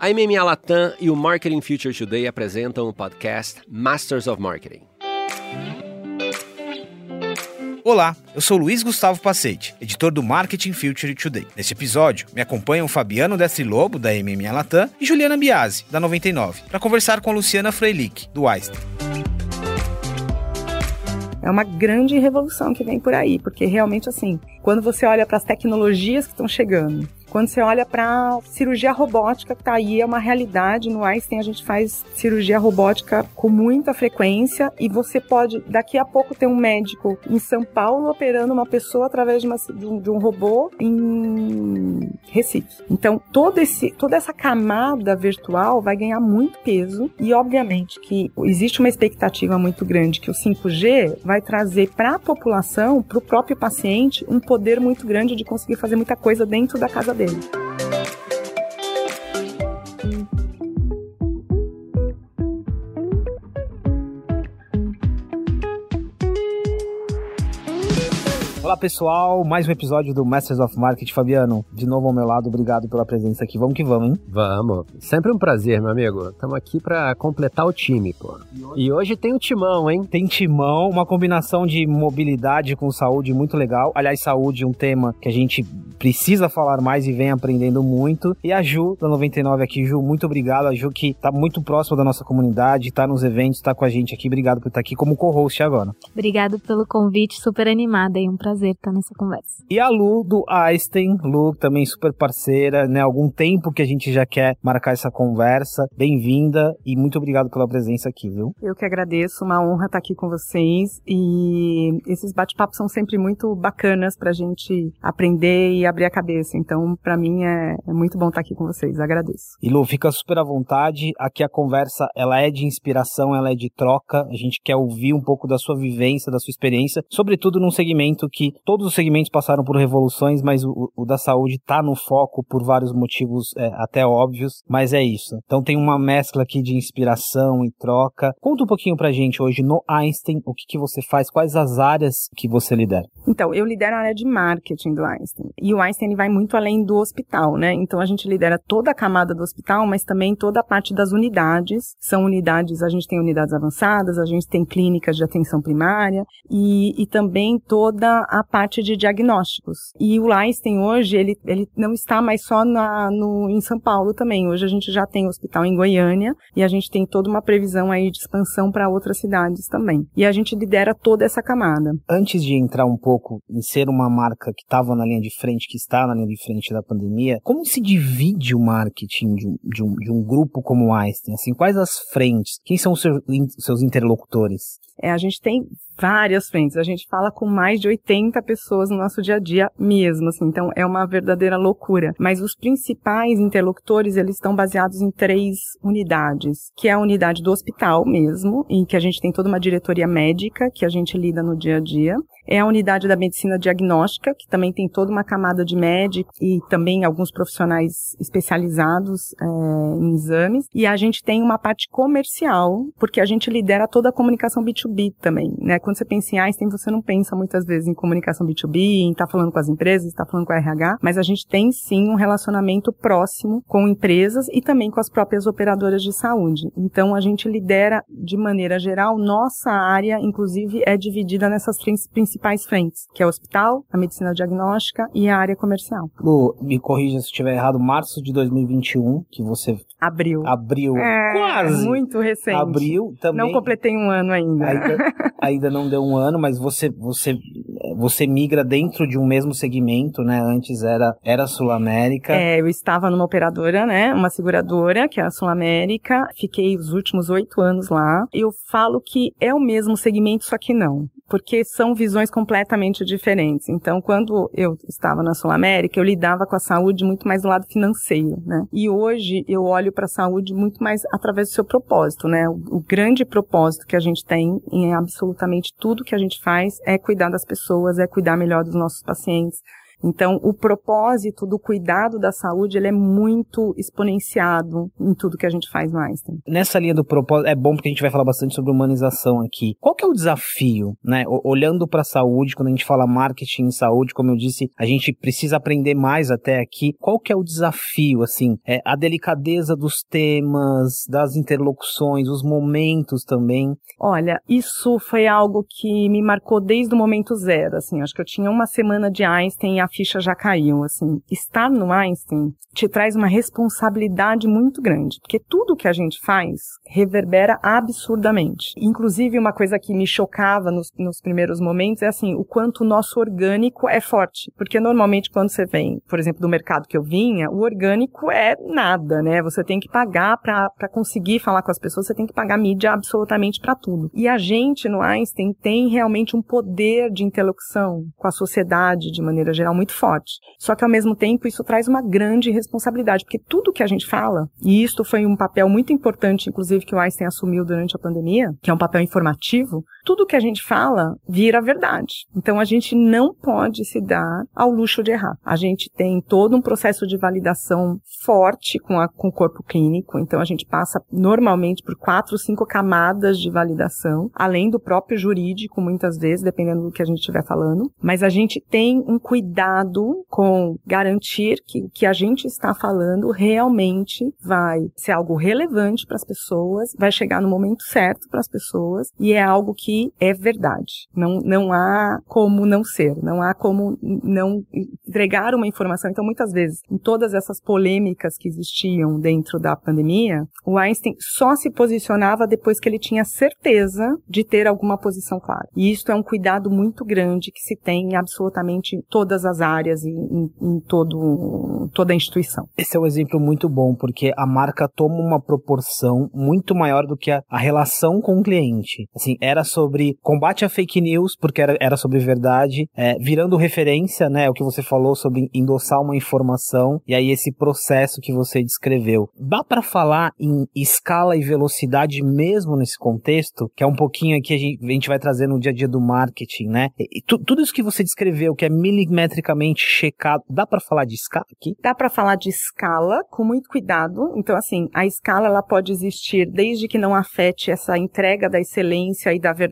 A MMA Latam e o Marketing Future Today apresentam o podcast Masters of Marketing. Olá, eu sou Luiz Gustavo Pacete, editor do Marketing Future Today. Neste episódio, me acompanham Fabiano Destri Lobo, da MMA Latam, e Juliana Biasi, da 99, para conversar com a Luciana Freilich, do Einstein. É uma grande revolução que vem por aí, porque realmente assim, quando você olha para as tecnologias que estão chegando, quando você olha para cirurgia robótica, que está aí, é uma realidade. No Einstein a gente faz cirurgia robótica com muita frequência e você pode, daqui a pouco, ter um médico em São Paulo operando uma pessoa através de, uma, de, um, de um, robô em Recife. Então, todo esse, toda essa camada virtual vai ganhar muito peso e, obviamente, que existe uma expectativa muito grande que o 5G vai trazer para a população, para o próprio paciente, um poder muito grande de conseguir fazer muita coisa dentro da casa dele. Olá pessoal, mais um episódio do Masters of Market. Fabiano, de novo ao meu lado, obrigado pela presença aqui. Vamos que vamos, hein? Vamos. Sempre um prazer, meu amigo. Estamos aqui para completar o time, pô. E hoje tem o timão, hein? Tem timão, uma combinação de mobilidade com saúde muito legal. Aliás, saúde é um tema que a gente precisa falar mais e vem aprendendo muito. E a Ju, da 99 aqui. Ju, muito obrigado. A Ju que tá muito próxima da nossa comunidade, tá nos eventos, tá com a gente aqui. Obrigado por estar aqui como co-host agora. Obrigado pelo convite, super animada e um prazer prazer estar nessa conversa. E a Lu do Einstein, Lu também super parceira, né? Algum tempo que a gente já quer marcar essa conversa. Bem-vinda e muito obrigado pela presença aqui, viu? Eu que agradeço, uma honra estar aqui com vocês e esses bate-papos são sempre muito bacanas pra gente aprender e abrir a cabeça. Então, para mim é, é, muito bom estar aqui com vocês. Agradeço. E Lu, fica super à vontade. Aqui a conversa, ela é de inspiração, ela é de troca. A gente quer ouvir um pouco da sua vivência, da sua experiência, sobretudo num segmento que todos os segmentos passaram por revoluções, mas o, o da saúde está no foco por vários motivos é, até óbvios, mas é isso. Então tem uma mescla aqui de inspiração e troca. Conta um pouquinho pra gente hoje no Einstein, o que, que você faz, quais as áreas que você lidera? Então, eu lidero a área de marketing do Einstein. E o Einstein vai muito além do hospital, né? Então a gente lidera toda a camada do hospital, mas também toda a parte das unidades. São unidades, a gente tem unidades avançadas, a gente tem clínicas de atenção primária e, e também toda a parte de diagnósticos. E o Einstein hoje, ele, ele não está mais só na, no, em São Paulo também. Hoje a gente já tem hospital em Goiânia e a gente tem toda uma previsão aí de expansão para outras cidades também. E a gente lidera toda essa camada. Antes de entrar um pouco em ser uma marca que estava na linha de frente, que está na linha de frente da pandemia, como se divide o marketing de um, de um, de um grupo como o Einstein? Assim, quais as frentes? Quem são os seus, seus interlocutores? É, a gente tem várias frentes. A gente fala com mais de 80 pessoas no nosso dia a dia mesmo, assim. Então é uma verdadeira loucura. Mas os principais interlocutores, eles estão baseados em três unidades, que é a unidade do hospital mesmo, em que a gente tem toda uma diretoria médica que a gente lida no dia a dia é a unidade da medicina diagnóstica, que também tem toda uma camada de médico e também alguns profissionais especializados é, em exames. E a gente tem uma parte comercial, porque a gente lidera toda a comunicação B2B também, né? Quando você pensa em Einstein, você não pensa muitas vezes em comunicação B2B, em estar tá falando com as empresas, estar tá falando com a RH, mas a gente tem sim um relacionamento próximo com empresas e também com as próprias operadoras de saúde. Então a gente lidera de maneira geral, nossa área, inclusive, é dividida nessas principais principais frentes, que é o hospital, a medicina diagnóstica e a área comercial. Lu, me corrija se estiver errado, março de 2021, que você abriu. Abriu. É, quase. Muito recente. Abriu também. Não completei um ano ainda. Ainda, ainda não deu um ano, mas você, você, você migra dentro de um mesmo segmento, né? Antes era, era Sul América. É, eu estava numa operadora, né? Uma seguradora, que é a Sul América. Fiquei os últimos oito anos lá. Eu falo que é o mesmo segmento, só que não porque são visões completamente diferentes. Então, quando eu estava na Sul América, eu lidava com a saúde muito mais do lado financeiro, né? E hoje eu olho para a saúde muito mais através do seu propósito, né? O, o, grande propósito que a gente tem em absolutamente tudo que a gente faz é cuidar das pessoas, é cuidar melhor dos nossos pacientes, Então, o propósito do cuidado da saúde, ele é muito exponenciado em tudo que a gente faz no Einstein. Nessa linha do propósito, é bom porque a gente vai falar bastante sobre humanização aqui. Qual que é o desafio, né? Olhando para a saúde, quando a gente fala marketing em saúde, como eu disse, a gente precisa aprender mais até aqui. Qual que é o desafio, assim? É a delicadeza dos temas, das interlocuções, os momentos também. Olha, isso foi algo que me marcou desde o momento zero, assim. Acho que eu tinha uma semana de Einstein ficha já caiu, assim. Estar no Einstein te traz uma responsabilidade muito grande, porque tudo que a gente faz reverbera absurdamente. Inclusive, uma coisa que me chocava nos, nos primeiros momentos é assim, o quanto o nosso orgânico é forte. Porque normalmente quando você vem, por exemplo, do mercado que eu vinha, o orgânico é nada, né? Você tem que pagar para conseguir falar com as pessoas, você tem que pagar mídia absolutamente para tudo. E a gente no Einstein tem realmente um poder de interlocução com a sociedade de maneira geral muito forte. Só que ao mesmo tempo isso traz uma grande responsabilidade, porque tudo que a gente fala, e isto foi um papel muito importante, inclusive, que o Einstein assumiu durante a pandemia, que é um papel informativo, tudo que a gente fala vira verdade. Então a gente não pode se dar ao luxo de errar. A gente tem todo um processo de validação forte com, a, com o corpo clínico, então a gente passa normalmente por quatro, cinco camadas de validação, além do próprio jurídico, muitas vezes, dependendo do que a gente estiver falando. Mas a gente tem um cuidado com garantir que o que a gente está falando realmente vai ser algo relevante para as pessoas, vai chegar no momento certo para as pessoas e é algo que é verdade. Não, não há como não ser, não há como não entregar uma informação. Então, muitas vezes, em todas essas polêmicas que existiam dentro da pandemia, o Einstein só se posicionava depois que ele tinha certeza de ter alguma posição clara. E isso é um cuidado muito grande que se tem em absolutamente todas as áreas e em, em todo, toda a instituição. Esse é um exemplo muito bom, porque a marca toma uma proporção muito maior do que a, a relação com o cliente. Assim, era sobre combate a fake news, porque era, era sobre verdade, é, virando referência, né, o que você falou sobre endossar uma informação, e aí esse processo que você descreveu. Dá para falar em escala e velocidade mesmo nesse contexto, que é um pouquinho aqui a gente, a gente vai trazer no dia a dia do marketing, né? E, tu, tudo isso que você descreveu, que é milimetricamente checado, dá para falar de escala aqui? Dá para falar de escala com muito cuidado. Então, assim, a escala ela pode existir desde que não afete essa entrega da excelência e da verdade,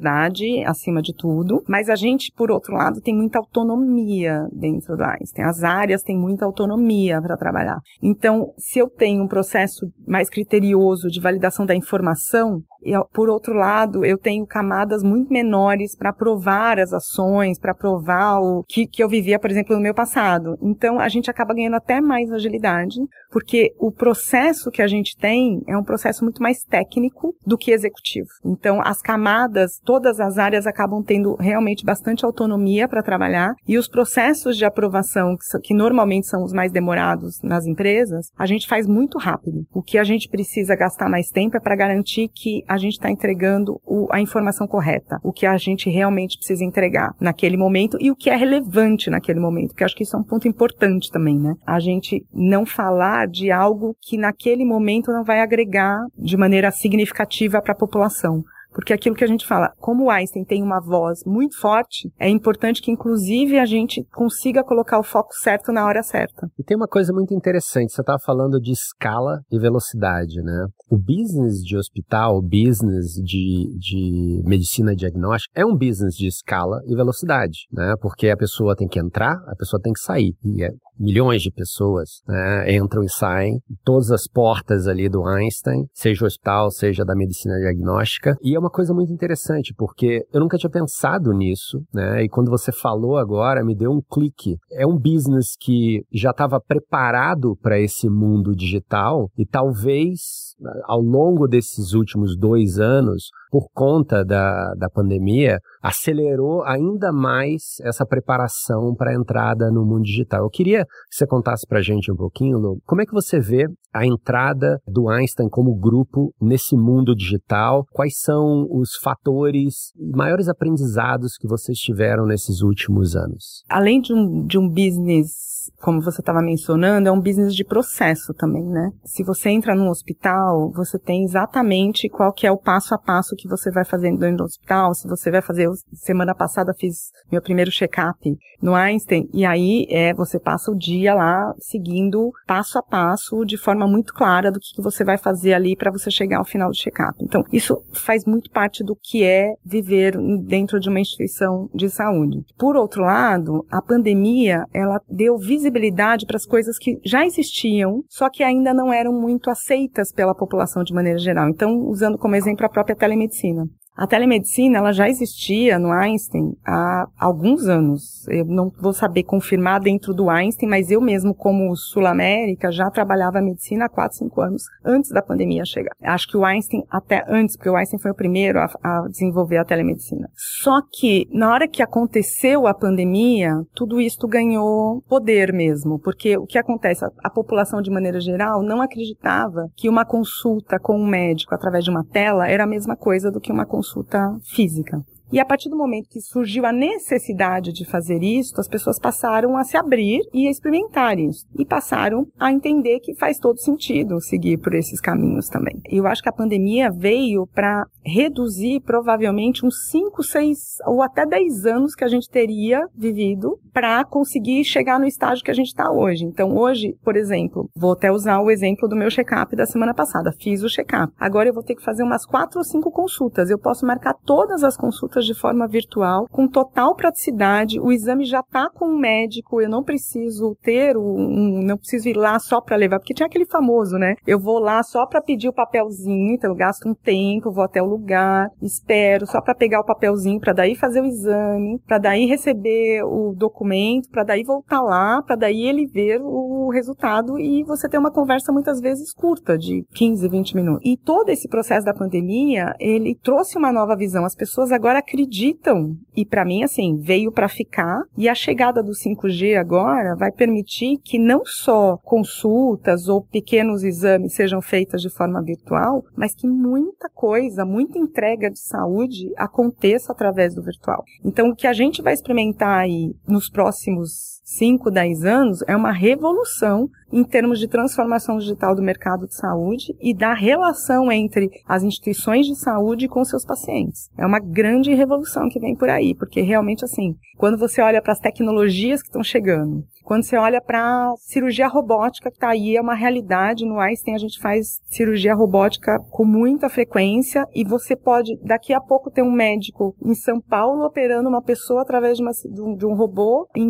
acima de tudo. Mas a gente, por outro lado, tem muita autonomia dentro do Einstein. As áreas têm muita autonomia para trabalhar. Então, se eu tenho um processo mais criterioso de validação da informação, e, por outro lado, eu tenho camadas muito menores para provar as ações, para provar o que, que eu vivia, por exemplo, no meu passado. Então, a gente acaba ganhando até mais agilidade, porque o processo que a gente tem é um processo muito mais técnico do que executivo. Então, as camadas, todas as áreas acabam tendo realmente bastante autonomia para trabalhar e os processos de aprovação, que, que normalmente são os mais demorados nas empresas, a gente faz muito rápido. O que a gente precisa gastar mais tempo é para garantir que a gente está entregando o, a informação correta, o que a gente realmente precisa entregar naquele momento e o que é relevante naquele momento, porque acho que isso é um ponto importante também, né? A gente não falar de algo que naquele momento não vai agregar de maneira significativa para a população. Porque aquilo que a gente fala, como Einstein tem uma voz muito forte, é importante que, inclusive, a gente consiga colocar o foco certo na hora certa. E tem uma coisa muito interessante, você estava falando de escala e velocidade, né? O business de hospital, o business de, de medicina diagnóstica, é um business de escala e velocidade, né? Porque a pessoa tem que entrar, a pessoa tem que sair. E é milhões de pessoas né, entram e saem, todas as portas ali do Einstein, seja hospital, seja da medicina diagnóstica. E é uma coisa muito interessante, porque eu nunca tinha pensado nisso, né? E quando você falou agora, me deu um clique. É um business que já estava preparado para esse mundo digital e talvez ao longo desses últimos dois anos, por conta da, da pandemia, acelerou ainda mais essa preparação para a entrada no mundo digital. Eu queria que você contasse para a gente um pouquinho, Lu, como é que você vê a entrada do Einstein como grupo nesse mundo digital? Quais são os fatores maiores aprendizados que vocês tiveram nesses últimos anos? Além de um, de um business como você estava mencionando, é um business de processo também, né? Se você entra num hospital, hospital, você tem exatamente qual que é o passo a passo que você vai fazendo dentro do hospital. Se você vai fazer, semana passada fiz meu primeiro check-up no Einstein, e aí é, você passa o dia lá seguindo passo a passo, de forma muito clara do que, que você vai fazer ali para você chegar ao final do check-up. Então, isso faz muito parte do que é viver dentro de uma instituição de saúde. Por outro lado, a pandemia, ela deu visibilidade para as coisas que já existiam, só que ainda não eram muito aceitas pela população de maneira geral. Então, usando como exemplo a própria telemedicina. A telemedicina, ela já existia no Einstein há alguns anos. Eu não vou saber confirmar dentro do Einstein, mas eu mesmo, como Sul-América, já trabalhava medicina há 4, 5 anos antes da pandemia chegar. Acho que o Einstein até antes, porque o Einstein foi o primeiro a, a desenvolver a telemedicina. Só que, na hora que aconteceu a pandemia, tudo isso ganhou poder mesmo, porque o que acontece? A, a população, de maneira geral, não acreditava que uma consulta com um médico através de uma tela era a mesma coisa do que uma consulta consulta física. E a partir do momento que surgiu a necessidade de fazer isso, as pessoas passaram a se abrir e a experimentar isso. E passaram a entender que faz todo sentido seguir por esses caminhos também. Eu acho que a pandemia veio para reduzir provavelmente uns 5, 6 ou até 10 anos que a gente teria vivido para conseguir chegar no estágio que a gente está hoje. Então, hoje, por exemplo, vou até usar o exemplo do meu check-up da semana passada. Fiz o check-up. Agora eu vou ter que fazer umas 4 ou 5 consultas. Eu posso marcar todas as consultas consultas de forma virtual, com total praticidade. O exame já está com o médico, eu não preciso ter um, não preciso ir lá só para levar, porque tinha aquele famoso, né? Eu vou lá só para pedir o papelzinho, então eu gasto um tempo, vou até o lugar, espero só para pegar o papelzinho, para daí fazer o exame, para daí receber o documento, para daí voltar lá, para daí ele ver o resultado e você ter uma conversa muitas vezes curta, de 15, 20 minutos. E todo esse processo da pandemia, ele trouxe uma nova visão. As pessoas agora acreditam. E para mim, assim, veio para ficar. E a chegada do 5G agora vai permitir que não só consultas ou pequenos exames sejam feitas de forma virtual, mas que muita coisa, muita entrega de saúde aconteça através do virtual. Então, o que a gente vai experimentar aí nos próximos 5, 10 anos é uma revolução em termos de transformação digital do mercado de saúde e da relação entre as instituições de saúde com seus pacientes. É uma grande revolução que vem por aí, porque realmente assim, quando você olha para as tecnologias que estão chegando, quando você olha para cirurgia robótica que está aí, é uma realidade. No Einstein a gente faz cirurgia robótica com muita frequência e você pode, daqui a pouco, ter um médico em São Paulo operando uma pessoa através de, uma, de, um, robô em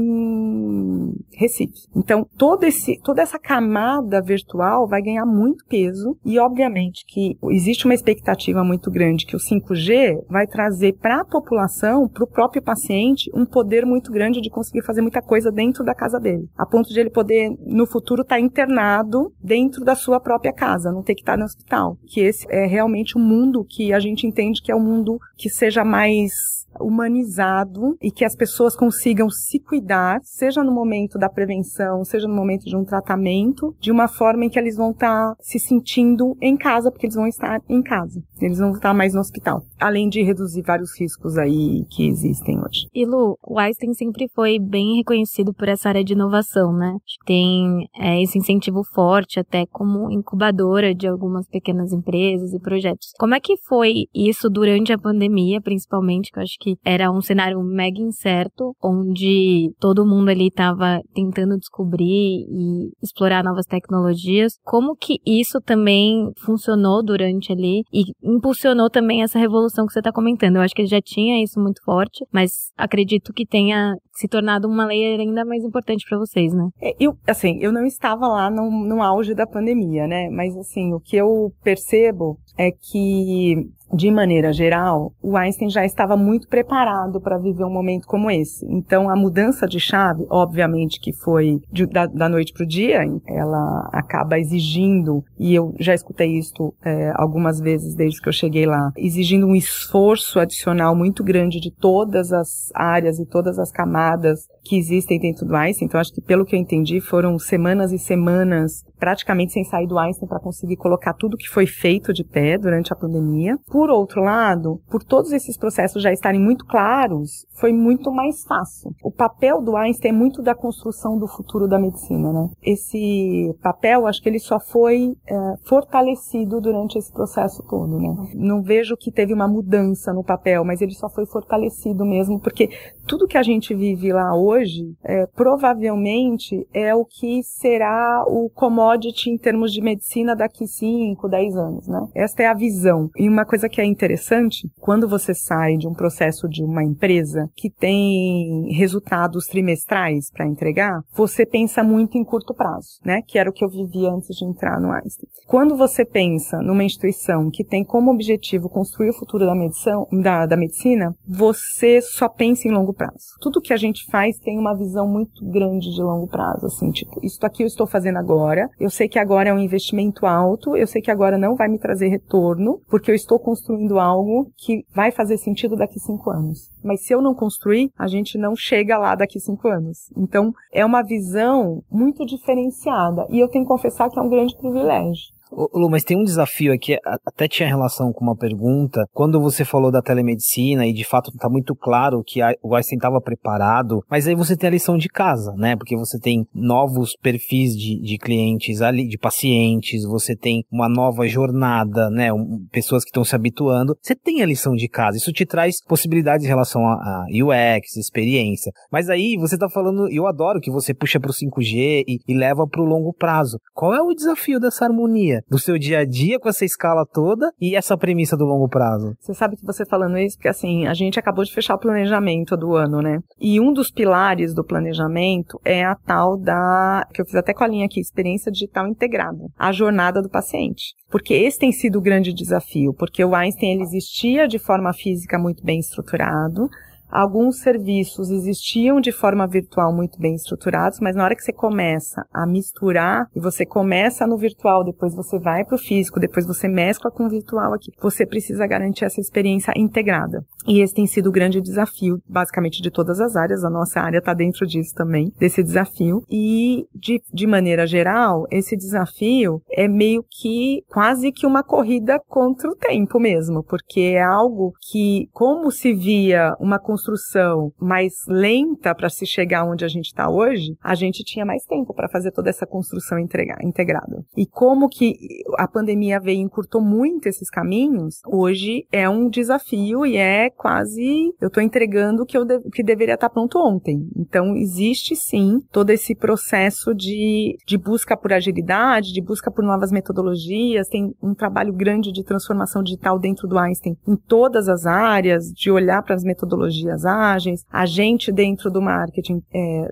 Recife. Então, todo esse, toda essa camada virtual vai ganhar muito peso e, obviamente, que existe uma expectativa muito grande que o 5G vai trazer para a população, para o próprio paciente, um poder muito grande de conseguir fazer muita coisa dentro da casa dele, a ponto de ele poder, no futuro, estar tá internado dentro da sua própria casa, não ter que estar tá no hospital. Que esse é realmente o mundo que a gente entende que é um mundo que seja mais humanizado e que as pessoas consigam se cuidar, seja no momento da prevenção, seja no momento de um tratamento, de uma forma em que eles vão estar tá se sentindo em casa, porque eles vão estar em casa. Eles vão estar mais no hospital. Além de reduzir vários riscos aí que existem hoje. E Lu, o Einstein sempre foi bem reconhecido por essa área de inovação, né? Tem é, esse incentivo forte até como incubadora de algumas pequenas empresas e projetos. Como é que foi isso durante a pandemia, principalmente, que eu acho que que era um cenário mega incerto, onde todo mundo ali estava tentando descobrir e explorar novas tecnologias. Como que isso também funcionou durante ali e impulsionou também essa revolução que você está comentando? Eu acho que já tinha isso muito forte, mas acredito que tenha se tornado uma lei ainda mais importante para vocês, né? É, eu, assim, eu não estava lá no, no auge da pandemia, né? Mas, assim, o que eu percebo é que de maneira geral, o Einstein já estava muito preparado para viver um momento como esse. Então, a mudança de chave, obviamente que foi de, da, da, noite para o dia, ela acaba exigindo, e eu já escutei isso é, algumas vezes desde que eu cheguei lá, exigindo um esforço adicional muito grande de todas as áreas e todas as camadas paradas que existem dentro do Einstein. Então, acho que pelo que eu entendi, foram semanas e semanas praticamente sem sair do Einstein para conseguir colocar tudo que foi feito de pé durante a pandemia. Por outro lado, por todos esses processos já estarem muito claros, foi muito mais fácil. O papel do Einstein é muito da construção do futuro da medicina, né? Esse papel, acho que ele só foi é, fortalecido durante esse processo todo, né? Não vejo que teve uma mudança no papel, mas ele só foi fortalecido mesmo, porque tudo que a gente vive lá hoje, é, provavelmente é o que será o commodity em termos de medicina daqui 5, 10 anos, né? Esta é a visão. E uma coisa que é interessante, quando você sai de um processo de uma empresa que tem resultados trimestrais para entregar, você pensa muito em curto prazo, né? Que era o que eu vivia antes de entrar no Einstein. Quando você pensa numa instituição que tem como objetivo construir o futuro da, medição, da, da medicina, você só pensa em longo prazo. Tudo que a gente faz tem uma visão muito grande de longo prazo, assim, tipo, isso aqui eu estou fazendo agora, eu sei que agora é um investimento alto, eu sei que agora não vai me trazer retorno, porque eu estou construindo algo que vai fazer sentido daqui cinco anos. Mas se eu não construir, a gente não chega lá daqui cinco anos. Então, é uma visão muito diferenciada. E eu tenho que confessar que é um grande privilégio. Lu, mas tem um desafio aqui, até tinha relação com uma pergunta. Quando você falou da telemedicina, e de fato está muito claro que o Einstein estava preparado, mas aí você tem a lição de casa, né? Porque você tem novos perfis de, de clientes ali, de pacientes, você tem uma nova jornada, né? Um, pessoas que estão se habituando. Você tem a lição de casa. Isso te traz possibilidades em relação a, a UX, experiência. Mas aí você está falando, eu adoro que você puxa para o 5G e, e leva para o longo prazo. Qual é o desafio dessa harmonia? Do seu dia a dia com essa escala toda e essa premissa do longo prazo? Você sabe que você falando isso, porque assim, a gente acabou de fechar o planejamento do ano, né? E um dos pilares do planejamento é a tal da, que eu fiz até com a linha aqui, experiência digital integrada, a jornada do paciente. Porque esse tem sido o grande desafio, porque o Einstein ele existia de forma física muito bem estruturado, Alguns serviços existiam de forma virtual muito bem estruturados, mas na hora que você começa a misturar e você começa no virtual, depois você vai para o físico, depois você mescla com o virtual aqui, você precisa garantir essa experiência integrada. E esse tem sido o grande desafio, basicamente de todas as áreas. A nossa área está dentro disso também, desse desafio. E de, de maneira geral, esse desafio é meio que quase que uma corrida contra o tempo mesmo, porque é algo que, como se via uma construção mais lenta para se chegar onde a gente está hoje, a gente tinha mais tempo para fazer toda essa construção integrada. E como que a pandemia veio e encurtou muito esses caminhos, hoje é um desafio e é quase eu estou entregando o que, de, que deveria estar tá pronto ontem. Então existe sim todo esse processo de, de busca por agilidade, de busca por novas metodologias, tem um trabalho grande de transformação digital dentro do Einstein em todas as áreas, de olhar para as metodologias metodologias ágeis. A gente dentro do marketing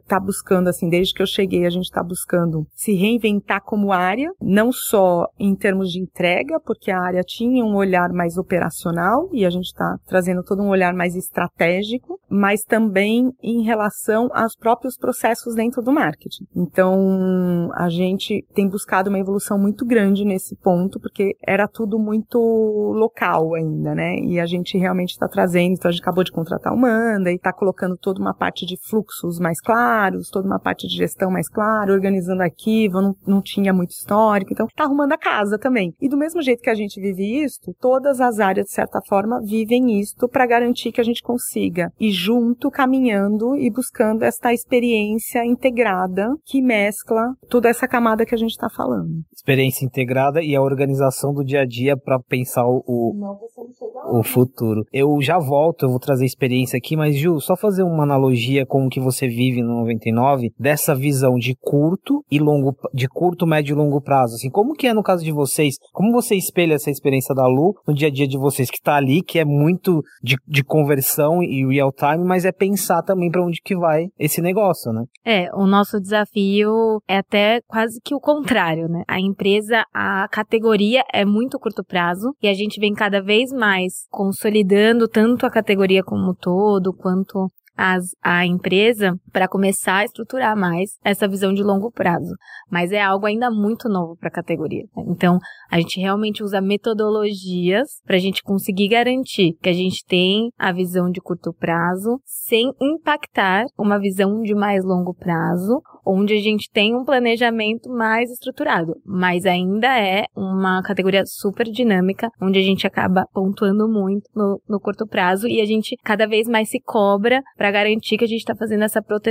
está é, buscando, assim, desde que eu cheguei, a gente está buscando se reinventar como área, não só em termos de entrega, porque a área tinha um olhar mais operacional e a gente está trazendo todo um olhar mais estratégico, mas também em relação aos próprios processos dentro do marketing. Então, a gente tem buscado uma evolução muito grande nesse ponto, porque era tudo muito local ainda, né? E a gente realmente está trazendo, então a gente acabou de contratar humana e está colocando toda uma parte de fluxos mais claros, toda uma parte de gestão mais clara, organizando arquivo, não, não tinha muito histórico, então está arrumando a casa também. E do mesmo jeito que a gente vive isto, todas as áreas, de certa forma, vivem isto para garantir que a gente consiga ir junto, caminhando e buscando esta experiência integrada que mescla toda essa camada que a gente está falando. Experiência integrada e a organização do dia a dia para pensar o, o, o futuro. Eu já volto, eu vou trazer experiência experiência aqui, mas Ju, só fazer uma analogia com o que você vive no 99, dessa visão de curto e longo, de curto, médio e longo prazo, assim, como que é no caso de vocês? Como você espelha essa experiência da Lu no dia a dia de vocês, que tá ali, que é muito de, de conversão e real time, mas é pensar também para onde que vai esse negócio, né? É, o nosso desafio é até quase que o contrário, né? A empresa, a categoria é muito curto prazo e a gente vem cada vez mais consolidando tanto a categoria como todo, quanto as, a empresa para começar a estruturar mais essa visão de longo prazo. Mas é algo ainda muito novo para a categoria. Né? Então, a gente realmente usa metodologias para a gente conseguir garantir que a gente tem a visão de curto prazo sem impactar uma visão de mais longo prazo, onde a gente tem um planejamento mais estruturado. Mas ainda é uma categoria super dinâmica, onde a gente acaba pontuando muito no, no curto prazo e a gente cada vez mais se cobra para garantir que a gente está fazendo essa proteção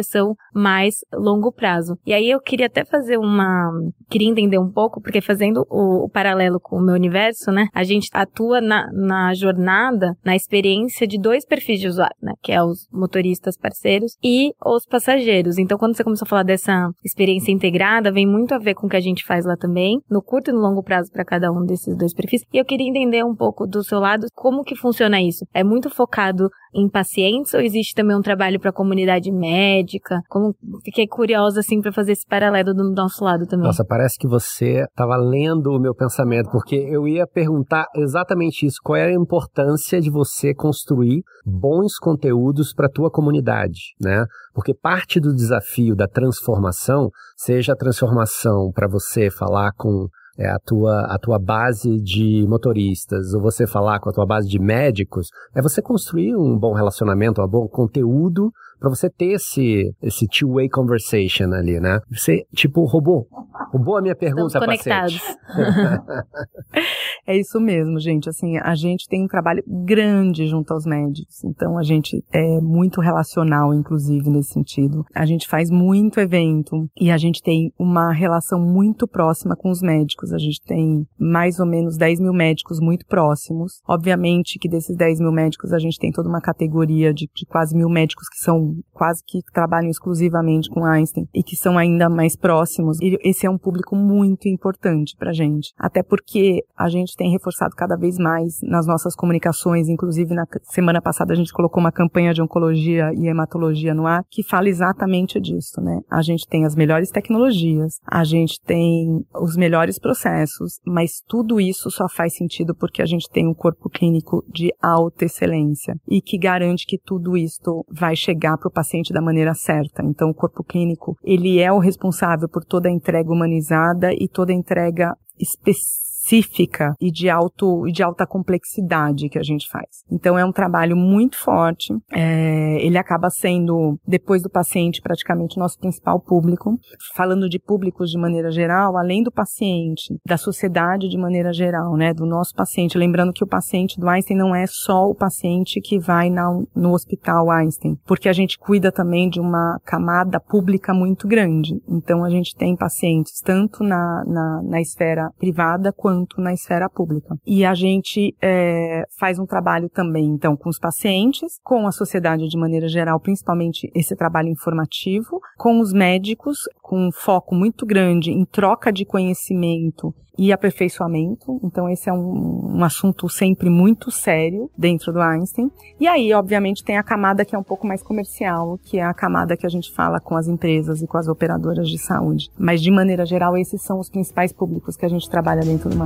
mais longo prazo. E aí eu queria até fazer uma. Queria entender um pouco, porque fazendo o, o paralelo com o meu universo, né? A gente atua na, na jornada, na experiência de dois perfis de usuário, né? Que é os motoristas parceiros e os passageiros. Então, quando você começou a falar dessa experiência integrada, vem muito a ver com o que a gente faz lá também, no curto e no longo prazo para cada um desses dois perfis. E eu queria entender um pouco do seu lado como que funciona isso. É muito focado em pacientes ou existe também um trabalho para a comunidade médica? Como fiquei curiosa assim para fazer esse paralelo do nosso lado também. Nossa, parece que você estava lendo o meu pensamento, porque eu ia perguntar exatamente isso, qual é a importância de você construir bons conteúdos para a tua comunidade, né? Porque parte do desafio da transformação, seja a transformação para você falar com é, a, tua, a tua base de motoristas, ou você falar com a tua base de médicos, é você construir um bom relacionamento, um bom conteúdo para você ter esse, esse two-way conversation ali, né? Você, tipo, roubou. Roubou a minha pergunta, Estamos conectados. é isso mesmo, gente. Assim, a gente tem um trabalho grande junto aos médicos. Então, a gente é muito relacional, inclusive, nesse sentido. A gente faz muito evento e a gente tem uma relação muito próxima com os médicos. A gente tem mais ou menos 10 mil médicos muito próximos. Obviamente que desses 10 mil médicos, a gente tem toda uma categoria de, de quase mil médicos que são quase que trabalham exclusivamente com Einstein e que são ainda mais próximos. E esse é um público muito importante para gente, até porque a gente tem reforçado cada vez mais nas nossas comunicações, inclusive na semana passada a gente colocou uma campanha de oncologia e hematologia no ar que fala exatamente disso, né? A gente tem as melhores tecnologias, a gente tem os melhores processos, mas tudo isso só faz sentido porque a gente tem um corpo clínico de alta excelência e que garante que tudo isso vai chegar para o paciente da maneira certa. Então, o corpo clínico, ele é o responsável por toda a entrega humanizada e toda a entrega específica específica e de, alto, de alta complexidade que a gente faz. Então é um trabalho muito forte. É, ele acaba sendo, depois do paciente, praticamente nosso principal público. Falando de públicos de maneira geral, além do paciente, da sociedade de maneira geral, né, do nosso paciente. Lembrando que o paciente do Einstein não é só o paciente que vai na, no hospital Einstein, porque a gente cuida também de uma camada pública muito grande. Então a gente tem pacientes tanto na, na, na esfera privada quanto quanto na esfera pública. E a gente é, faz um trabalho também, então, com os pacientes, com a sociedade de maneira geral, principalmente esse trabalho informativo, com os médicos, com um foco muito grande em troca de conhecimento e aperfeiçoamento. Então, esse é um, um, assunto sempre muito sério dentro do Einstein. E aí, obviamente, tem a camada que é um pouco mais comercial, que é a camada que a gente fala com as empresas e com as operadoras de saúde. Mas, de maneira geral, esses são os principais públicos que a gente trabalha dentro do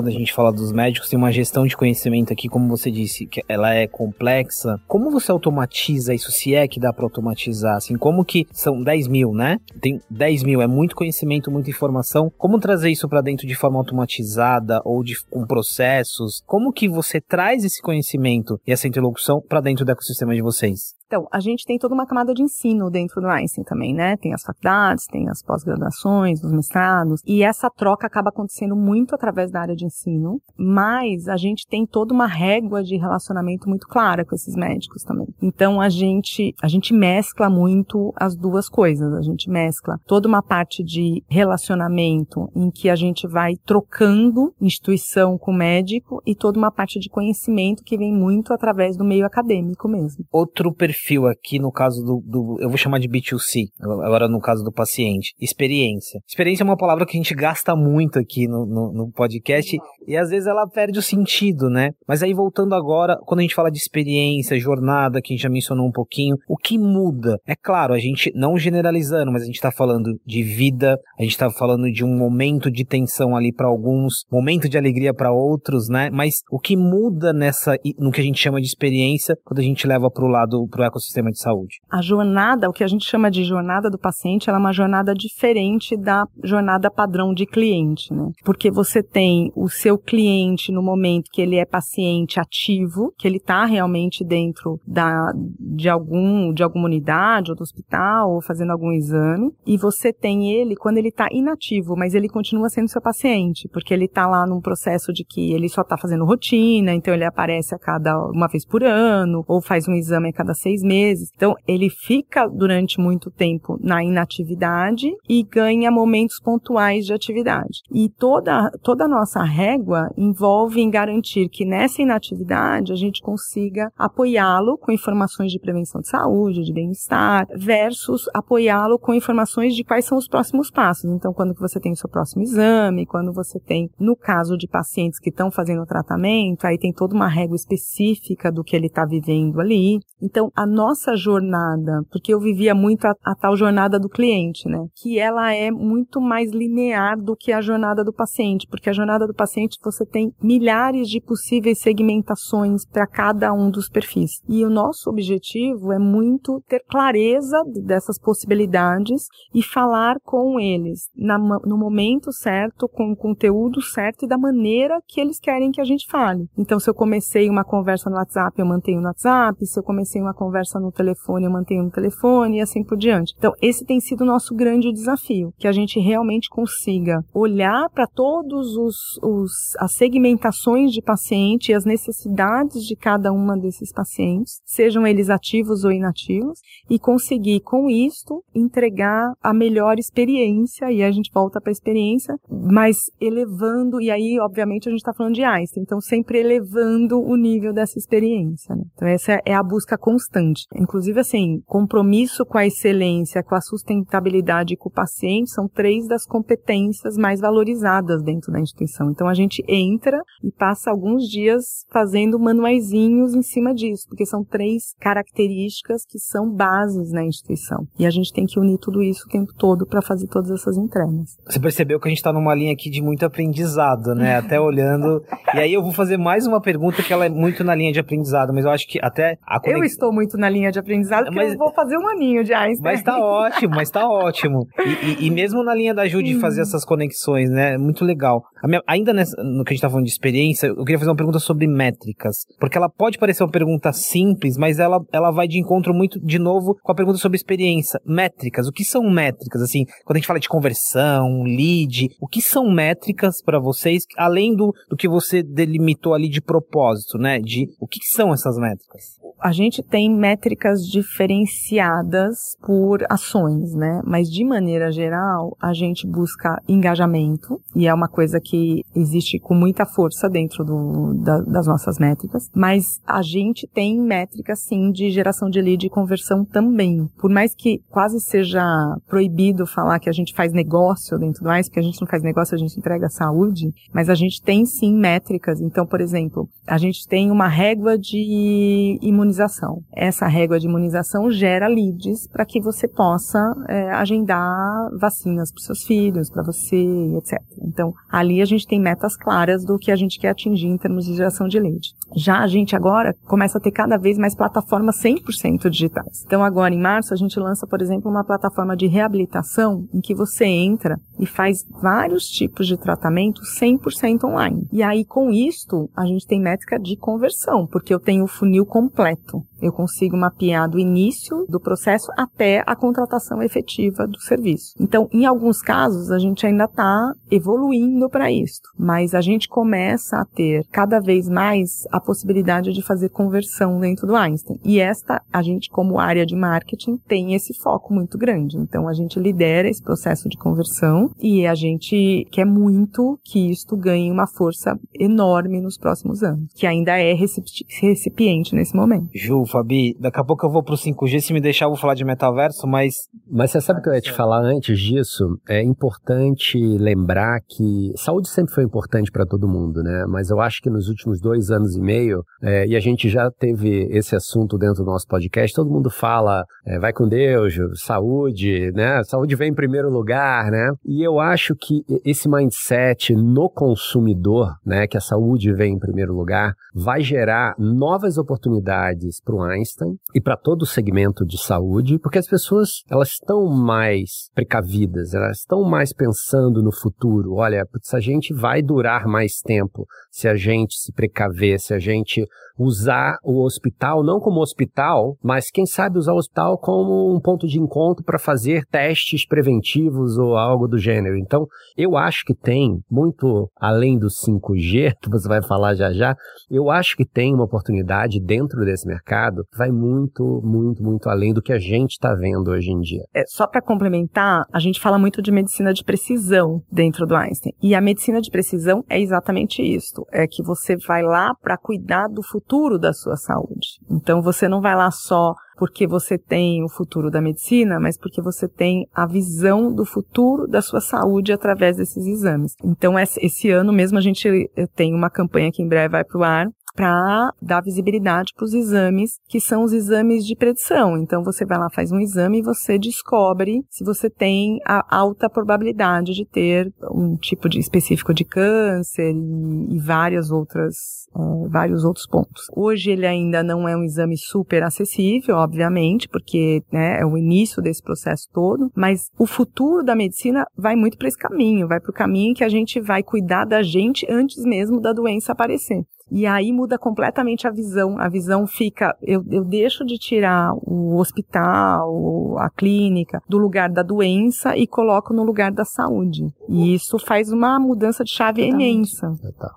quando a gente fala dos médicos, tem uma gestão de conhecimento aqui, como você disse, que ela é complexa. Como você automatiza isso, se é que dá para automatizar? Assim, como que são 10 mil, né? Tem 10 mil, é muito conhecimento, muita informação. Como trazer isso para dentro de forma automatizada ou de, com processos? Como que você traz esse conhecimento e essa interlocução para dentro do ecossistema de vocês? Então, a gente tem toda uma camada de ensino dentro do Einstein também, né? Tem as faculdades, tem as pós-graduações, os mestrados, e essa troca acaba acontecendo muito através da área de ensino, mas a gente tem toda uma régua de relacionamento muito clara com esses médicos também. Então, a gente, a gente mescla muito as duas coisas. A gente mescla toda uma parte de relacionamento em que a gente vai trocando instituição com médico e toda uma parte de conhecimento que vem muito através do meio acadêmico mesmo. Outro perfil perfil aqui no caso do, do, eu vou chamar de B2C, agora no caso do paciente, experiência. Experiência é uma palavra que a gente gasta muito aqui no, no, no podcast e às vezes ela perde o sentido, né? Mas aí voltando agora, quando a gente fala de experiência, jornada, que a gente já mencionou um pouquinho, o que muda? É claro, a gente não generalizando, mas a gente está falando de vida, a gente está falando de um momento de tensão ali para alguns, momento de alegria para outros, né? Mas o que muda nessa, no que a gente chama de experiência, quando a gente leva para o lado, para ecossistema de saúde? A jornada, o que a gente chama de jornada do paciente, ela é uma jornada diferente da jornada padrão de cliente, né? Porque você tem o seu cliente no momento que ele é paciente ativo, que ele está realmente dentro da, de algum de alguma unidade ou do hospital ou fazendo algum exame, e você tem ele quando ele está inativo, mas ele continua sendo seu paciente, porque ele está lá num processo de que ele só está fazendo rotina, então ele aparece a cada uma vez por ano ou faz um exame a cada seis meses. Então ele fica durante muito tempo na inatividade e ganha momentos pontuais de atividade. E toda toda a nossa régua envolve em garantir que nessa inatividade a gente consiga apoiá-lo com informações de prevenção de saúde, de bem-estar, versus apoiá-lo com informações de quais são os próximos passos. Então, quando você tem o seu próximo exame, quando você tem, no caso de pacientes que estão fazendo o tratamento, aí tem toda uma régua específica do que ele está vivendo ali. Então, a nossa jornada, porque eu vivia muito a, a tal jornada do cliente, né? Que ela é muito mais linear do que a jornada do paciente, porque a jornada do paciente você tem milhares de possíveis segmentações para cada um dos perfis. E o nosso objetivo é muito ter clareza dessas possibilidades e falar com eles na, no momento certo, com o conteúdo certo e da maneira que eles querem que a gente fale. Então, se eu comecei uma conversa no WhatsApp, eu mantenho no WhatsApp. Se eu comecei uma conversa no telefone, eu mantenho no telefone e assim por diante. Então, esse tem sido o nosso grande desafio, que a gente realmente consiga olhar para todos os, os as segmentações de paciente e as necessidades de cada uma desses pacientes, sejam eles ativos ou inativos, e conseguir com isto entregar a melhor experiência, e a gente volta para a experiência, mas elevando, e aí obviamente a gente está falando de Einstein, então sempre elevando o nível dessa experiência. Né? Então essa é a busca constante. Inclusive assim, compromisso com a excelência, com a sustentabilidade e com o paciente são três das competências mais valorizadas dentro da instituição. Então a gente entra e passa alguns dias fazendo manuaizinhos em cima disso, porque são três características que são bases na instituição. E a gente tem que unir tudo isso o tempo todo para fazer todas essas entregas. Você percebeu que a gente está numa linha aqui de muito aprendizado, né? Até olhando. e aí eu vou fazer mais uma pergunta que ela é muito na linha de aprendizado, mas eu acho que até a Eu estou muito na linha de aprendizado, porque mas... eu vou fazer um aninho de Einstein. Mas tá ótimo, mas tá ótimo. E, e, e mesmo na linha da Ju de fazer essas conexões, né? Muito legal. Minha, ainda nessa, no que a gente tá falando de experiência, eu queria fazer uma pergunta sobre métricas. Porque ela pode parecer uma pergunta simples, mas ela, ela vai de encontro muito, de novo, com a pergunta sobre experiência. Métricas. O que são métricas? Assim, quando a gente fala de conversão, lead, o que são métricas para vocês, além do, do que você delimitou ali de propósito, né? De o que são essas métricas? A gente tem métricas diferenciadas por ações, né? Mas de maneira geral, a gente busca engajamento, e é uma coisa que existe com muita força dentro do, da, das nossas métricas. Mas a gente tem métricas, sim, de geração de lead e conversão também. Por mais que quase seja proibido falar que a gente faz negócio dentro do ICE, porque a gente não faz negócio, a gente entrega saúde, mas a gente tem sim métricas. Então, por exemplo, a gente tem uma régua de imunização. Essa régua de imunização gera leads para que você possa é, agendar vacinas para seus filhos, para você, etc. Então, ali a gente tem metas claras do que a gente quer atingir em termos de geração de lead. Já a gente agora começa a ter cada vez mais plataformas 100% digitais. Então, agora em março, a gente lança, por exemplo, uma plataforma de reabilitação em que você entra e faz vários tipos de tratamento 100% online. E aí, com isto, a gente tem métrica de conversão, porque eu tenho o funil completo. Eu consigo mapear do início do processo até a contratação efetiva do serviço. Então, em alguns casos, a gente ainda está evoluindo para isso, mas a gente começa a ter cada vez mais a possibilidade de fazer conversão dentro do Einstein. E esta, a gente, como área de marketing, tem esse foco muito grande. Então, a gente lidera esse processo de conversão e a gente quer muito que isto ganhe uma força enorme nos próximos anos, que ainda é recipiente nesse momento. Ju, Fabi, daqui a pouco eu vou pro 5G, se me deixar eu vou falar de metaverso, mas... Mas você sabe o que eu ia te falar antes disso? É importante lembrar que saúde sempre foi importante para todo mundo, né? Mas eu acho que nos últimos dois anos e meio, é, e a gente já teve esse assunto dentro do nosso podcast, todo mundo fala, é, vai com Deus, saúde, né? Saúde vem em primeiro lugar, né? E eu acho que esse mindset no consumidor, né, que a saúde vem em primeiro lugar, vai gerar novas oportunidades para o Einstein e para todo o segmento de saúde, porque as pessoas elas estão mais precavidas, elas estão mais pensando no futuro. Olha, se a gente vai durar mais tempo se a gente se precaver, se a gente usar o hospital não como hospital, mas quem sabe usar o hospital como um ponto de encontro para fazer testes preventivos ou algo do gênero. Então, eu acho que tem, muito além do 5G, que você vai falar já já, eu acho que tem uma oportunidade dentro desse mercado vai muito, muito, muito além do que a gente está vendo hoje em dia. É, só para complementar, a gente fala muito de medicina de precisão dentro do Einstein. E a medicina de precisão é exatamente isso. É que você vai lá para cuidar do futuro da sua saúde. Então você não vai lá só porque você tem o futuro da medicina, mas porque você tem a visão do futuro da sua saúde através desses exames. Então, esse ano mesmo a gente tem uma campanha que em breve vai para o ar, para dar visibilidade para os exames, que são os exames de predição. Então você vai lá, faz um exame e você descobre se você tem a alta probabilidade de ter um tipo de específico de câncer e, e várias outras, é, vários outros pontos. Hoje ele ainda não é um exame super acessível, obviamente, porque né, é o início desse processo todo, mas o futuro da medicina vai muito para esse caminho, vai para o caminho que a gente vai cuidar da gente antes mesmo da doença aparecer. E aí muda completamente a visão. A visão fica, eu, eu deixo de tirar o hospital, a clínica, do lugar da doença e coloco no lugar da saúde. E isso faz uma mudança de chave imensa.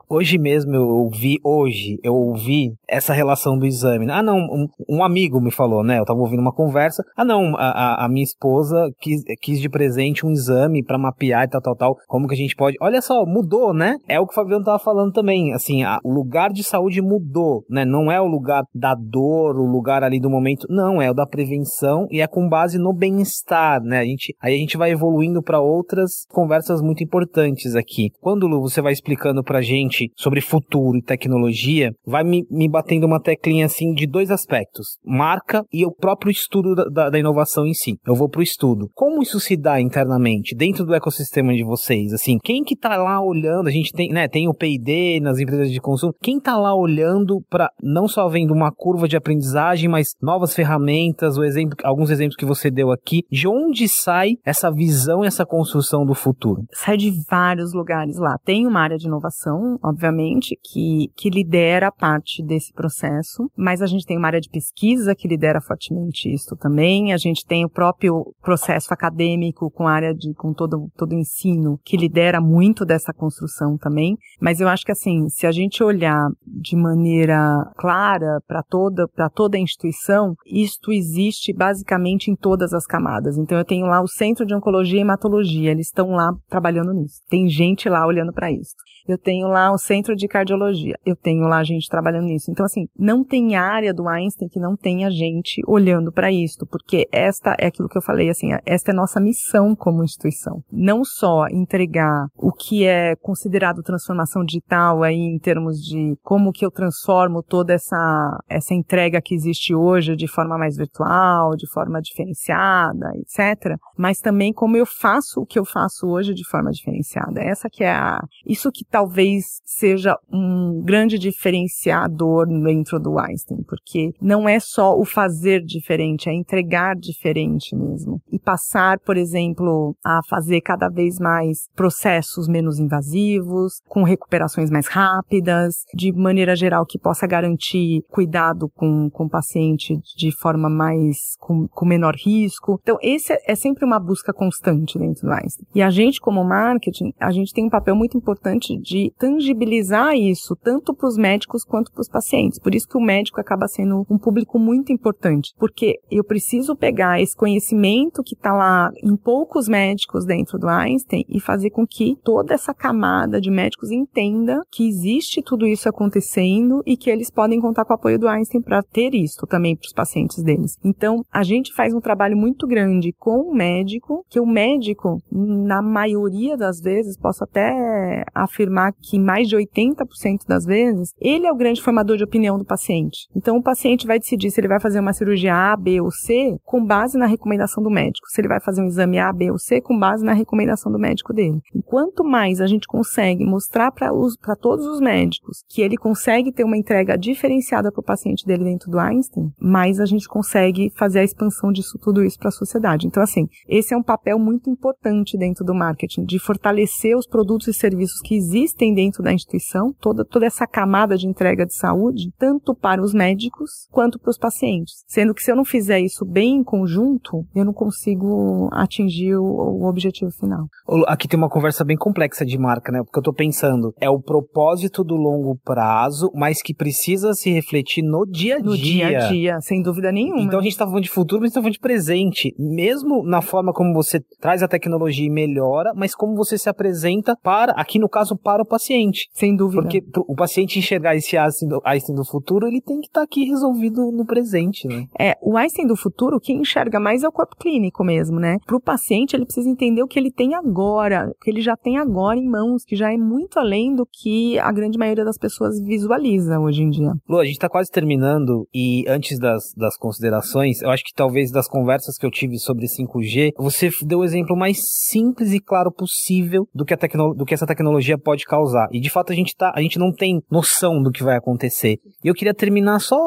Hoje mesmo eu ouvi, hoje eu ouvi essa relação do exame. Ah, não, um, um amigo me falou, né? Eu tava ouvindo uma conversa. Ah, não, a, a minha esposa quis, quis de presente um exame para mapear e tal, tal, tal. Como que a gente pode. Olha só, mudou, né? É o que o Fabiano tava falando também. Assim, a, o lugar lugar de saúde mudou, né? Não é o lugar da dor, o lugar ali do momento, não, é o da prevenção e é com base no bem-estar, né? A gente, aí a gente vai evoluindo para outras conversas muito importantes aqui. Quando, Lu, você vai explicando pra gente sobre futuro e tecnologia, vai me, me batendo uma teclinha assim de dois aspectos: marca e o próprio estudo da, da, da inovação em si. Eu vou pro estudo. Como isso se dá internamente, dentro do ecossistema de vocês? Assim, quem que tá lá olhando? A gente tem, né, tem o P&D nas empresas de consumo. Quem quem está lá olhando para não só vendo uma curva de aprendizagem, mas novas ferramentas, o exemplo, alguns exemplos que você deu aqui, de onde sai essa visão essa construção do futuro? Sai de vários lugares lá. Tem uma área de inovação, obviamente, que, que lidera parte desse processo, mas a gente tem uma área de pesquisa que lidera fortemente isso também. A gente tem o próprio processo acadêmico com a área de com todo todo o ensino que lidera muito dessa construção também. Mas eu acho que assim, se a gente olhar de maneira clara para toda, para toda a instituição, isto existe basicamente em todas as camadas. Então eu tenho lá o Centro de Oncologia e Hematologia, eles estão lá trabalhando nisso. Tem gente lá olhando para isso eu tenho lá o centro de cardiologia, eu tenho lá gente trabalhando nisso. Então, assim, não tem área do Einstein que não tenha gente olhando para isso, porque esta é aquilo que eu falei, assim, esta é nossa missão como instituição. Não só entregar o que é considerado transformação digital aí em termos de como que eu transformo toda essa, essa entrega que existe hoje de forma mais virtual, de forma diferenciada, etc. Mas também como eu faço o que eu faço hoje de forma diferenciada. Essa que é a, isso que talvez seja um grande diferenciador dentro do Einstein, porque não é só o fazer diferente, é entregar diferente mesmo. E passar, por exemplo, a fazer cada vez mais processos menos invasivos, com recuperações mais rápidas, de maneira geral que possa garantir cuidado com, com o paciente de forma mais, com, com menor risco. Então, esse é, é sempre uma busca constante dentro do Einstein. E a gente, como marketing, a gente tem um papel muito importante de tangibilizar isso, tanto para os médicos quanto para os pacientes. Por isso que o médico acaba sendo um público muito importante, porque eu preciso pegar esse conhecimento que está lá em poucos médicos dentro do Einstein e fazer com que toda essa camada de médicos entenda que existe tudo isso isso acontecendo e que eles podem contar com o apoio do Einstein para ter isso também para os pacientes deles. Então, a gente faz um trabalho muito grande com o médico, que o médico, na maioria das vezes, posso até afirmar que mais de 80% das vezes, ele é o grande formador de opinião do paciente. Então, o paciente vai decidir se ele vai fazer uma cirurgia A, B ou C com base na recomendação do médico, se ele vai fazer um exame A, B ou C com base na recomendação do médico dele. E quanto mais a gente consegue mostrar para todos os médicos que ele consegue ter uma entrega diferenciada para o paciente dele dentro do Einstein, mais a gente consegue fazer a expansão disso tudo isso para a sociedade. Então, assim, esse é um papel muito importante dentro do marketing, de fortalecer os produtos e serviços que existem dentro da instituição, toda, toda essa camada de entrega de saúde, tanto para os médicos quanto para os pacientes. Sendo que se eu não fizer isso bem em conjunto, eu não consigo atingir o, o objetivo final. Aqui tem uma conversa bem complexa de marca, né? Porque eu estou pensando, é o propósito do longo prazo, mas que precisa se refletir no dia a dia. No dia a dia, sem dúvida nenhuma. Então a gente está falando de futuro, mas a gente tá falando de presente. Mesmo na forma como você traz a tecnologia e melhora, mas como você se apresenta para, aqui no caso, para o paciente. Sem dúvida. Porque o paciente enxergar esse Einstein do, Einstein do futuro, ele tem que estar tá aqui resolvido no presente, né? É, o Einstein do futuro, quem enxerga mais é o corpo clínico mesmo, né? Para o paciente, ele precisa entender o que ele tem agora, o que ele já tem agora em mãos, que já é muito além do que a grande maioria das pessoas visualiza hoje em dia. Lu, a gente está quase terminando e antes das, das considerações, eu acho que talvez das conversas que eu tive sobre 5G, você deu o exemplo mais simples e claro possível do que, a tecno, do que essa tecnologia pode causar. E de fato a gente, tá, a gente não tem noção do que vai acontecer. E eu queria terminar só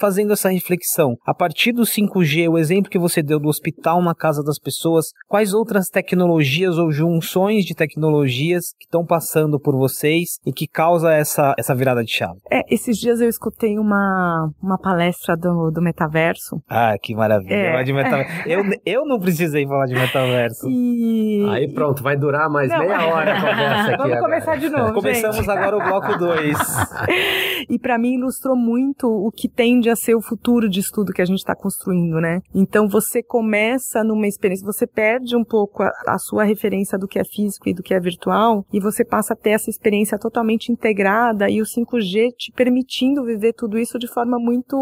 fazendo essa reflexão. A partir do 5G, o exemplo que você deu do hospital na casa das pessoas, quais outras tecnologias ou junções de tecnologias que estão passando por vocês e que causa essa, essa virada de chave? É, esses dias eu escutei uma, uma palestra do, do metaverso. Ah, que maravilha. É. De metaverso. eu, eu não precisei falar de metaverso. E... Aí pronto, vai durar mais não. meia hora a conversa aqui. Vamos agora. começar de novo. Começamos gente. agora o bloco 2. e para mim ilustrou muito o que a ser o futuro de estudo que a gente está construindo, né? Então você começa numa experiência, você perde um pouco a, a, sua referência do que é físico e do que é virtual, e você passa a ter essa experiência totalmente integrada e o 5G te permitindo viver tudo isso de forma muito,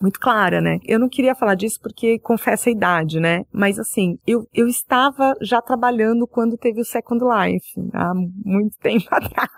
muito clara, né? Eu não queria falar disso porque confessa a idade, né? Mas assim, eu, eu estava já trabalhando quando teve o Second Life, há muito tempo atrás.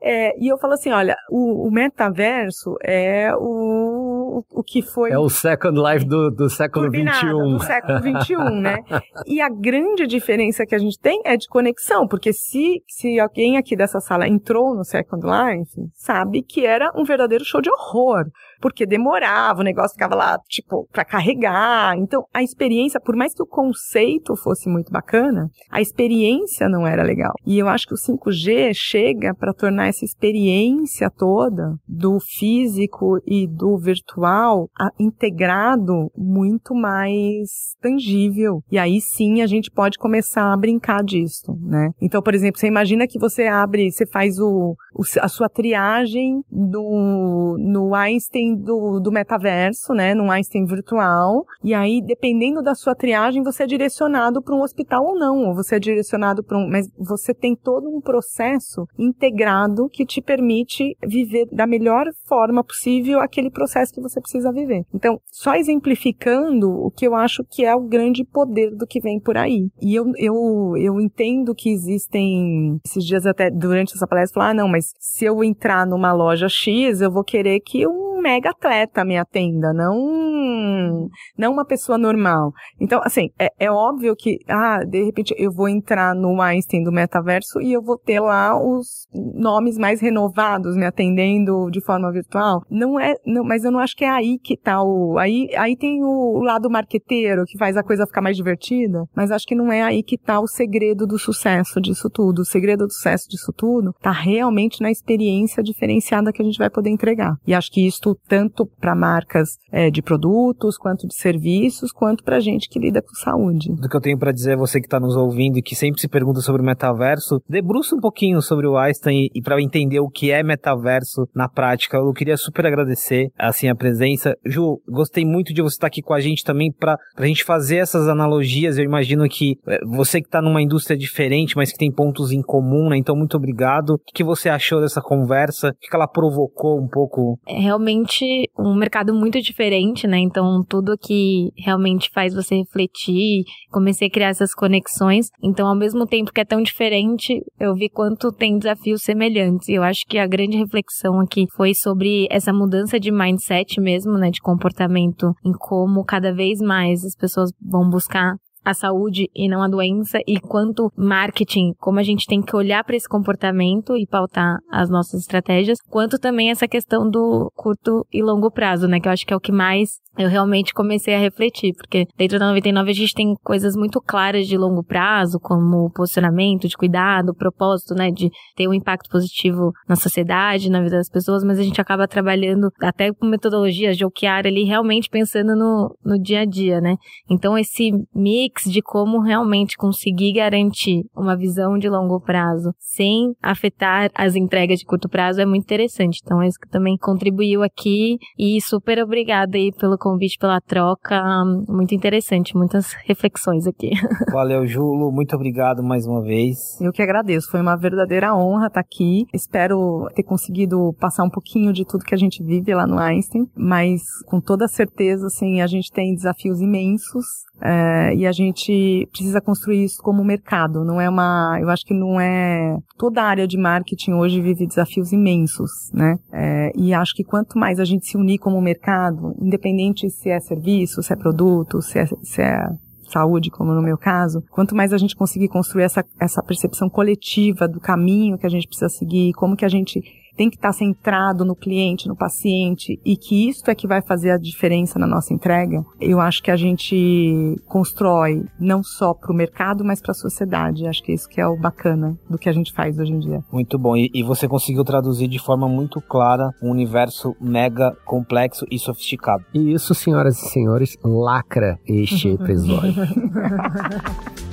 É, e eu falo assim, olha, o, o metaverso é o, o que foi... É o Second Life do, do século XXI. do século XXI, né? E a grande diferença que a gente tem é de conexão, porque se, se alguém aqui dessa sala entrou no Second Life, sabe que era um verdadeiro show de horror porque demorava, o negócio ficava lá, tipo, para carregar. Então, a experiência, por mais que o conceito fosse muito bacana, a experiência não era legal. E eu acho que o 5G chega para tornar essa experiência toda do físico e do virtual integrado muito mais tangível. E aí sim a gente pode começar a brincar disso, né? Então, por exemplo, você imagina que você abre, você faz o, o a sua triagem do, no Einstein Do, do metaverso, né, num Einstein virtual, e aí, dependendo da sua triagem, você é direcionado para um hospital ou não, ou você é direcionado para um, mas você tem todo um processo integrado que te permite viver da melhor forma possível aquele processo que você precisa viver. Então, só exemplificando o que eu acho que é o grande poder do que vem por aí. E eu, eu, eu entendo que existem, esses dias até durante essa palestra, falar, ah, não, mas se eu entrar numa loja X, eu vou querer que um mega atleta me atenda, não não uma pessoa normal. Então, assim, é, é óbvio que, ah, de repente eu vou entrar no Einstein do metaverso e eu vou ter lá os nomes mais renovados me atendendo de forma virtual. Não é, não, mas eu não acho que é aí que tá o, aí, aí tem o lado marqueteiro que faz a coisa ficar mais divertida, mas acho que não é aí que tá o segredo do sucesso disso tudo. O segredo do sucesso disso tudo tá realmente na experiência diferenciada que a gente vai poder entregar. E acho que isso impacto tanto para marcas é, de produtos, quanto de serviços, quanto para gente que lida com saúde. Do que eu tenho para dizer é você que está nos ouvindo e que sempre se pergunta sobre o metaverso, debruça um pouquinho sobre o Einstein e, para entender o que é metaverso na prática. Eu queria super agradecer assim a presença. Ju, gostei muito de você estar aqui com a gente também para a gente fazer essas analogias. Eu imagino que é, você que está numa indústria diferente, mas que tem pontos em comum, né? Então, muito obrigado. O que você achou dessa conversa? O que ela provocou um pouco? É realmente um mercado muito diferente, né? Então, tudo que realmente faz você refletir, comecei a criar essas conexões. Então, ao mesmo tempo que é tão diferente, eu vi quanto tem desafios semelhantes. E eu acho que a grande reflexão aqui foi sobre essa mudança de mindset mesmo, né? De comportamento, em como cada vez mais as pessoas vão buscar a saúde e não a doença e quanto marketing, como a gente tem que olhar para esse comportamento e pautar as nossas estratégias, quanto também essa questão do curto e longo prazo, né, que eu acho que é o que mais eu realmente comecei a refletir, porque dentro da 99 a gente tem coisas muito claras de longo prazo, como posicionamento de cuidado, propósito, né, de ter um impacto positivo na sociedade, na vida das pessoas, mas a gente acaba trabalhando até com metodologias de OKR ali, realmente pensando no, no dia a dia, né. Então esse mix de como realmente conseguir garantir uma visão de longo prazo sem afetar as entregas de curto prazo é muito interessante. Então, é isso que também contribuiu aqui e super obrigada aí pelo convite, pela troca. Muito interessante, muitas reflexões aqui. Valeu, Julo. Muito obrigado mais uma vez. Eu que agradeço. Foi uma verdadeira honra estar aqui. Espero ter conseguido passar um pouquinho de tudo que a gente vive lá no Einstein, mas com toda certeza, assim, a gente tem desafios imensos é, e a gente precisa construir isso como mercado. Não é uma, eu acho que não é toda a área de marketing hoje vive desafios imensos, né? É, e acho que quanto mais a gente se unir como mercado, independente se é serviço, se é produto, se é, se é saúde, como no meu caso, quanto mais a gente conseguir construir essa, essa percepção coletiva do caminho que a gente precisa seguir, como que a gente tem que estar centrado no cliente, no paciente, e que isso é que vai fazer a diferença na nossa entrega, eu acho que a gente constrói não só para o mercado, mas para a sociedade. Acho que isso que é o bacana do que a gente faz hoje em dia. Muito bom. E, e você conseguiu traduzir de forma muito clara um universo mega complexo e sofisticado. E isso, senhoras e senhores, lacra este episódio.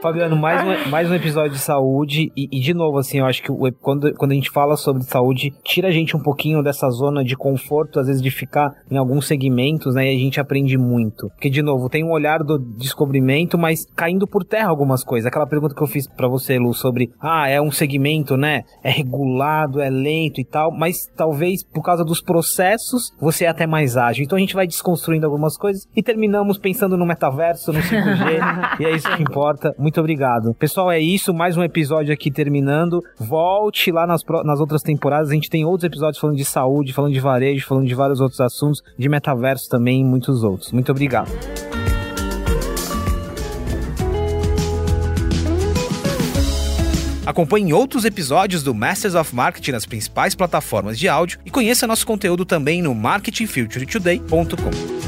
Fabiano, mais um, mais um episódio de saúde. E, e, de novo, assim, eu acho que o, quando, quando a gente fala sobre saúde, tira a gente um pouquinho dessa zona de conforto, às vezes de ficar em alguns segmentos, né? E a gente aprende muito. Porque, de novo, tem um olhar do descobrimento, mas caindo por terra algumas coisas. Aquela pergunta que eu fiz para você, Lu, sobre, ah, é um segmento, né? É regulado, é lento e tal, mas talvez por causa dos processos você é até mais ágil. Então a gente vai desconstruindo algumas coisas e terminamos pensando no metaverso, no 5G, e é isso que importa. Muito obrigado. Pessoal, é isso. Mais um episódio aqui terminando. Volte lá nas, nas outras temporadas. A gente tem outros episódios falando de saúde, falando de varejo, falando de vários outros assuntos, de metaverso também e muitos outros. Muito obrigado. Acompanhe outros episódios do Masters of Marketing nas principais plataformas de áudio e conheça nosso conteúdo também no marketingfuturetoday.com.